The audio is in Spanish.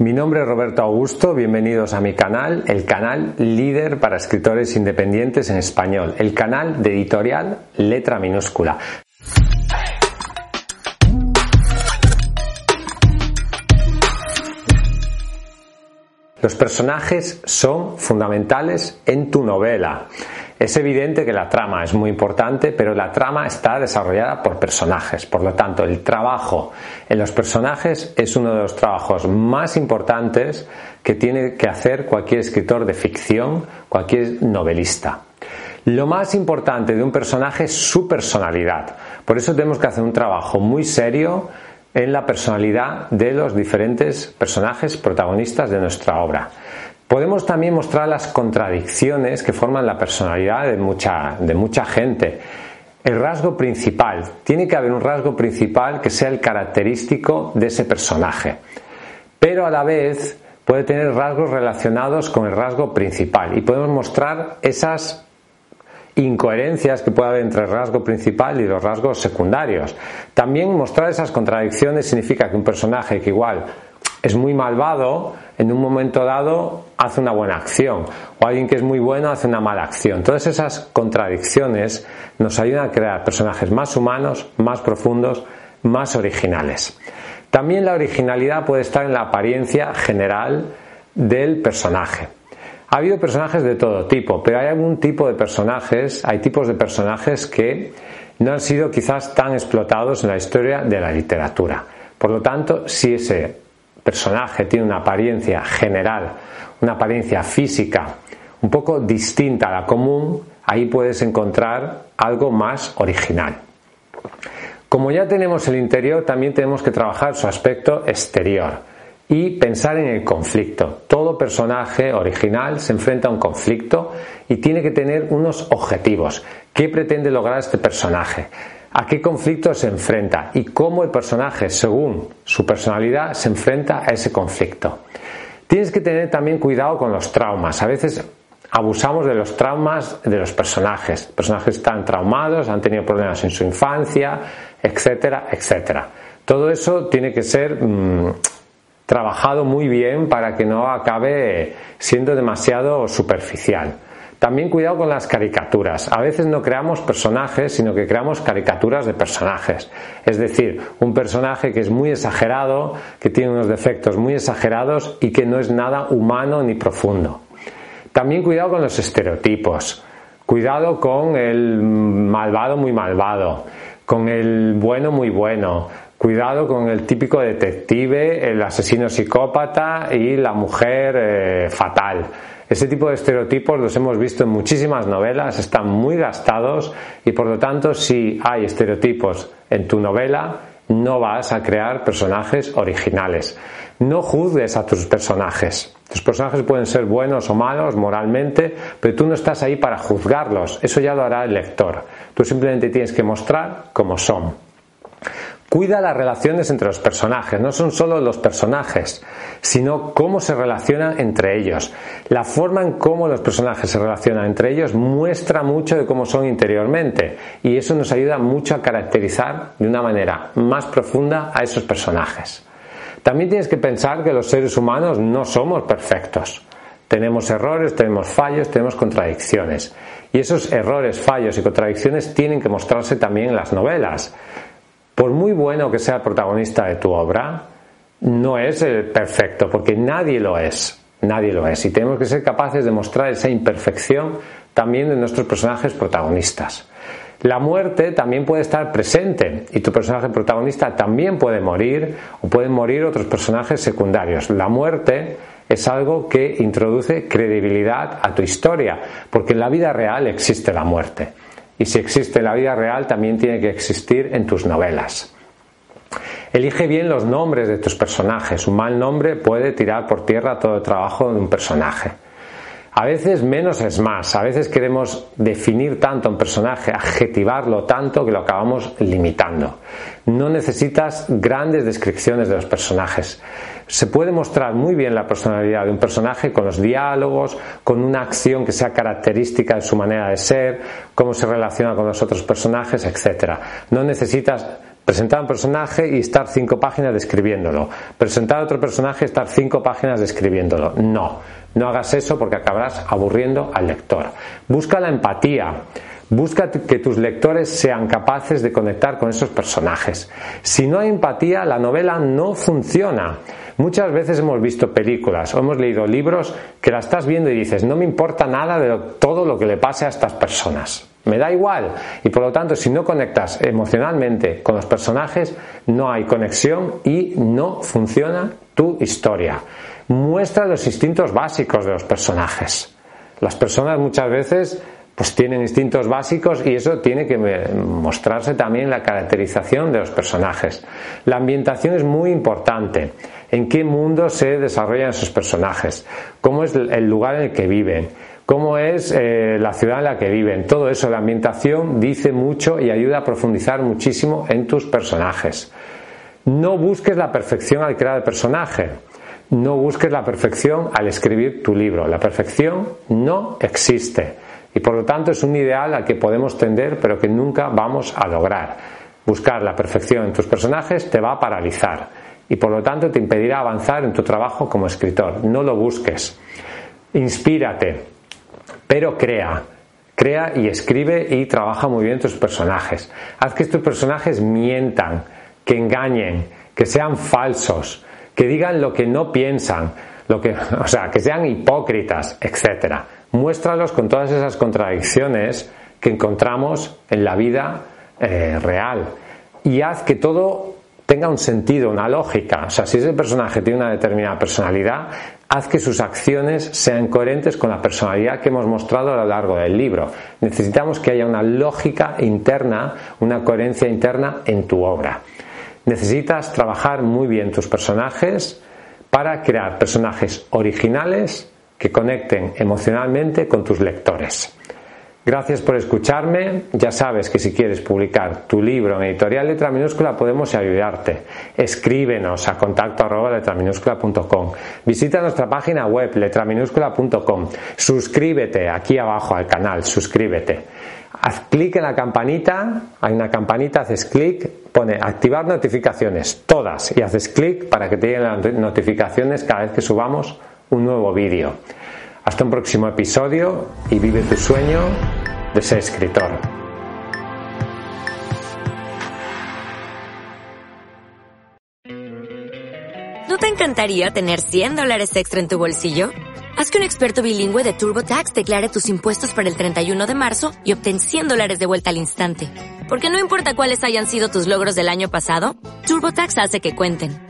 Mi nombre es Roberto Augusto, bienvenidos a mi canal, el canal líder para escritores independientes en español, el canal de editorial letra minúscula. Los personajes son fundamentales en tu novela. Es evidente que la trama es muy importante, pero la trama está desarrollada por personajes. Por lo tanto, el trabajo en los personajes es uno de los trabajos más importantes que tiene que hacer cualquier escritor de ficción, cualquier novelista. Lo más importante de un personaje es su personalidad. Por eso tenemos que hacer un trabajo muy serio en la personalidad de los diferentes personajes protagonistas de nuestra obra. Podemos también mostrar las contradicciones que forman la personalidad de mucha, de mucha gente. El rasgo principal, tiene que haber un rasgo principal que sea el característico de ese personaje, pero a la vez puede tener rasgos relacionados con el rasgo principal y podemos mostrar esas incoherencias que puede haber entre el rasgo principal y los rasgos secundarios. También mostrar esas contradicciones significa que un personaje que igual es muy malvado, en un momento dado hace una buena acción, o alguien que es muy bueno hace una mala acción. Todas esas contradicciones nos ayudan a crear personajes más humanos, más profundos, más originales. También la originalidad puede estar en la apariencia general del personaje. Ha habido personajes de todo tipo, pero hay algún tipo de personajes, hay tipos de personajes que no han sido quizás tan explotados en la historia de la literatura. Por lo tanto, si ese personaje tiene una apariencia general, una apariencia física un poco distinta a la común, ahí puedes encontrar algo más original. Como ya tenemos el interior, también tenemos que trabajar su aspecto exterior y pensar en el conflicto. Todo personaje original se enfrenta a un conflicto y tiene que tener unos objetivos. ¿Qué pretende lograr este personaje? A qué conflicto se enfrenta y cómo el personaje, según su personalidad, se enfrenta a ese conflicto. Tienes que tener también cuidado con los traumas. A veces abusamos de los traumas de los personajes. Personajes están traumados, han tenido problemas en su infancia, etcétera, etcétera. Todo eso tiene que ser mm, trabajado muy bien para que no acabe siendo demasiado superficial. También cuidado con las caricaturas. A veces no creamos personajes, sino que creamos caricaturas de personajes. Es decir, un personaje que es muy exagerado, que tiene unos defectos muy exagerados y que no es nada humano ni profundo. También cuidado con los estereotipos. Cuidado con el malvado muy malvado, con el bueno muy bueno, Cuidado con el típico detective, el asesino psicópata y la mujer eh, fatal. Ese tipo de estereotipos los hemos visto en muchísimas novelas, están muy gastados y por lo tanto si hay estereotipos en tu novela no vas a crear personajes originales. No juzgues a tus personajes. Tus personajes pueden ser buenos o malos moralmente, pero tú no estás ahí para juzgarlos. Eso ya lo hará el lector. Tú simplemente tienes que mostrar cómo son. Cuida las relaciones entre los personajes, no son solo los personajes, sino cómo se relacionan entre ellos. La forma en cómo los personajes se relacionan entre ellos muestra mucho de cómo son interiormente y eso nos ayuda mucho a caracterizar de una manera más profunda a esos personajes. También tienes que pensar que los seres humanos no somos perfectos. Tenemos errores, tenemos fallos, tenemos contradicciones. Y esos errores, fallos y contradicciones tienen que mostrarse también en las novelas por muy bueno que sea el protagonista de tu obra, no es el perfecto, porque nadie lo es. Nadie lo es. Y tenemos que ser capaces de mostrar esa imperfección también de nuestros personajes protagonistas. La muerte también puede estar presente y tu personaje protagonista también puede morir o pueden morir otros personajes secundarios. La muerte es algo que introduce credibilidad a tu historia, porque en la vida real existe la muerte. Y si existe la vida real, también tiene que existir en tus novelas. Elige bien los nombres de tus personajes. Un mal nombre puede tirar por tierra todo el trabajo de un personaje. A veces menos es más, a veces queremos definir tanto un personaje, adjetivarlo tanto que lo acabamos limitando. No necesitas grandes descripciones de los personajes. Se puede mostrar muy bien la personalidad de un personaje con los diálogos, con una acción que sea característica de su manera de ser, cómo se relaciona con los otros personajes, etc. No necesitas Presentar un personaje y estar cinco páginas describiéndolo. Presentar otro personaje y estar cinco páginas describiéndolo. No, no hagas eso porque acabarás aburriendo al lector. Busca la empatía. Busca que tus lectores sean capaces de conectar con esos personajes. Si no hay empatía, la novela no funciona. Muchas veces hemos visto películas o hemos leído libros que la estás viendo y dices, no me importa nada de todo lo que le pase a estas personas. Me da igual. Y por lo tanto, si no conectas emocionalmente con los personajes, no hay conexión y no funciona tu historia. Muestra los instintos básicos de los personajes. Las personas muchas veces pues tienen instintos básicos y eso tiene que mostrarse también en la caracterización de los personajes. La ambientación es muy importante. ¿En qué mundo se desarrollan esos personajes? ¿Cómo es el lugar en el que viven? cómo es eh, la ciudad en la que viven. Todo eso, la ambientación dice mucho y ayuda a profundizar muchísimo en tus personajes. No busques la perfección al crear el personaje. No busques la perfección al escribir tu libro. La perfección no existe. Y por lo tanto es un ideal al que podemos tender pero que nunca vamos a lograr. Buscar la perfección en tus personajes te va a paralizar y por lo tanto te impedirá avanzar en tu trabajo como escritor. No lo busques. Inspírate, pero crea. Crea y escribe y trabaja muy bien tus personajes. Haz que estos personajes mientan, que engañen, que sean falsos, que digan lo que no piensan, lo que, o sea, que sean hipócritas, etc. Muéstralos con todas esas contradicciones que encontramos en la vida eh, real y haz que todo tenga un sentido, una lógica. O sea, si ese personaje tiene una determinada personalidad, haz que sus acciones sean coherentes con la personalidad que hemos mostrado a lo largo del libro. Necesitamos que haya una lógica interna, una coherencia interna en tu obra. Necesitas trabajar muy bien tus personajes para crear personajes originales que conecten emocionalmente con tus lectores. Gracias por escucharme. Ya sabes que si quieres publicar tu libro en editorial letra minúscula podemos ayudarte. Escríbenos a contacto arroba letraminúscula.com. Visita nuestra página web letraminúscula.com. Suscríbete aquí abajo al canal, suscríbete. Haz clic en la campanita, hay una campanita, haces clic, pone activar notificaciones, todas, y haces clic para que te lleguen las notificaciones cada vez que subamos un nuevo vídeo. Hasta un próximo episodio y vive tu sueño de ser escritor. ¿No te encantaría tener 100 dólares extra en tu bolsillo? Haz que un experto bilingüe de TurboTax declare tus impuestos para el 31 de marzo y obtén 100 dólares de vuelta al instante. Porque no importa cuáles hayan sido tus logros del año pasado, TurboTax hace que cuenten.